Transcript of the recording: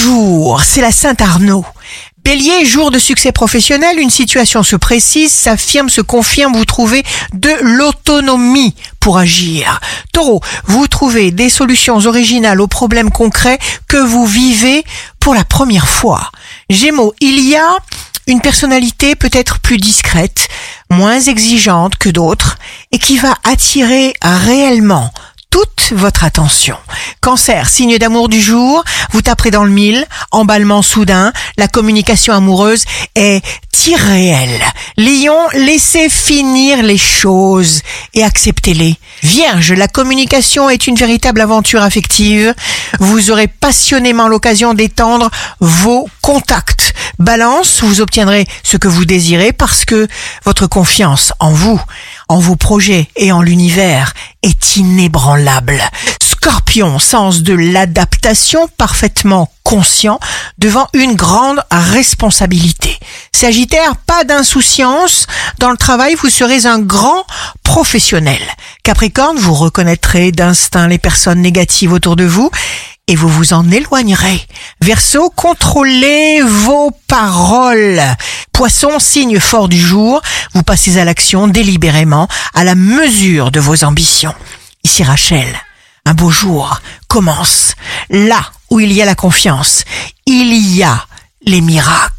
Bonjour, c'est la Sainte Arnaud. Bélier, jour de succès professionnel, une situation se précise, s'affirme, se confirme, vous trouvez de l'autonomie pour agir. Taureau, vous trouvez des solutions originales aux problèmes concrets que vous vivez pour la première fois. Gémeaux, il y a une personnalité peut-être plus discrète, moins exigeante que d'autres, et qui va attirer réellement toute votre attention. Cancer, signe d'amour du jour, vous taperez dans le mille, emballement soudain, la communication amoureuse est irréelle. Lion, laissez finir les choses et acceptez-les. Vierge, la communication est une véritable aventure affective. Vous aurez passionnément l'occasion d'étendre vos contacts. Balance, vous obtiendrez ce que vous désirez parce que votre confiance en vous, en vos projets et en l'univers est inébranlable. Scorpion, sens de l'adaptation parfaitement conscient devant une grande responsabilité. Sagittaire, pas d'insouciance. Dans le travail, vous serez un grand professionnel. Capricorne, vous reconnaîtrez d'instinct les personnes négatives autour de vous et vous vous en éloignerez. Verseau, contrôlez vos paroles. Poisson, signe fort du jour, vous passez à l'action délibérément à la mesure de vos ambitions. Ici Rachel, un beau jour commence. Là où il y a la confiance, il y a les miracles.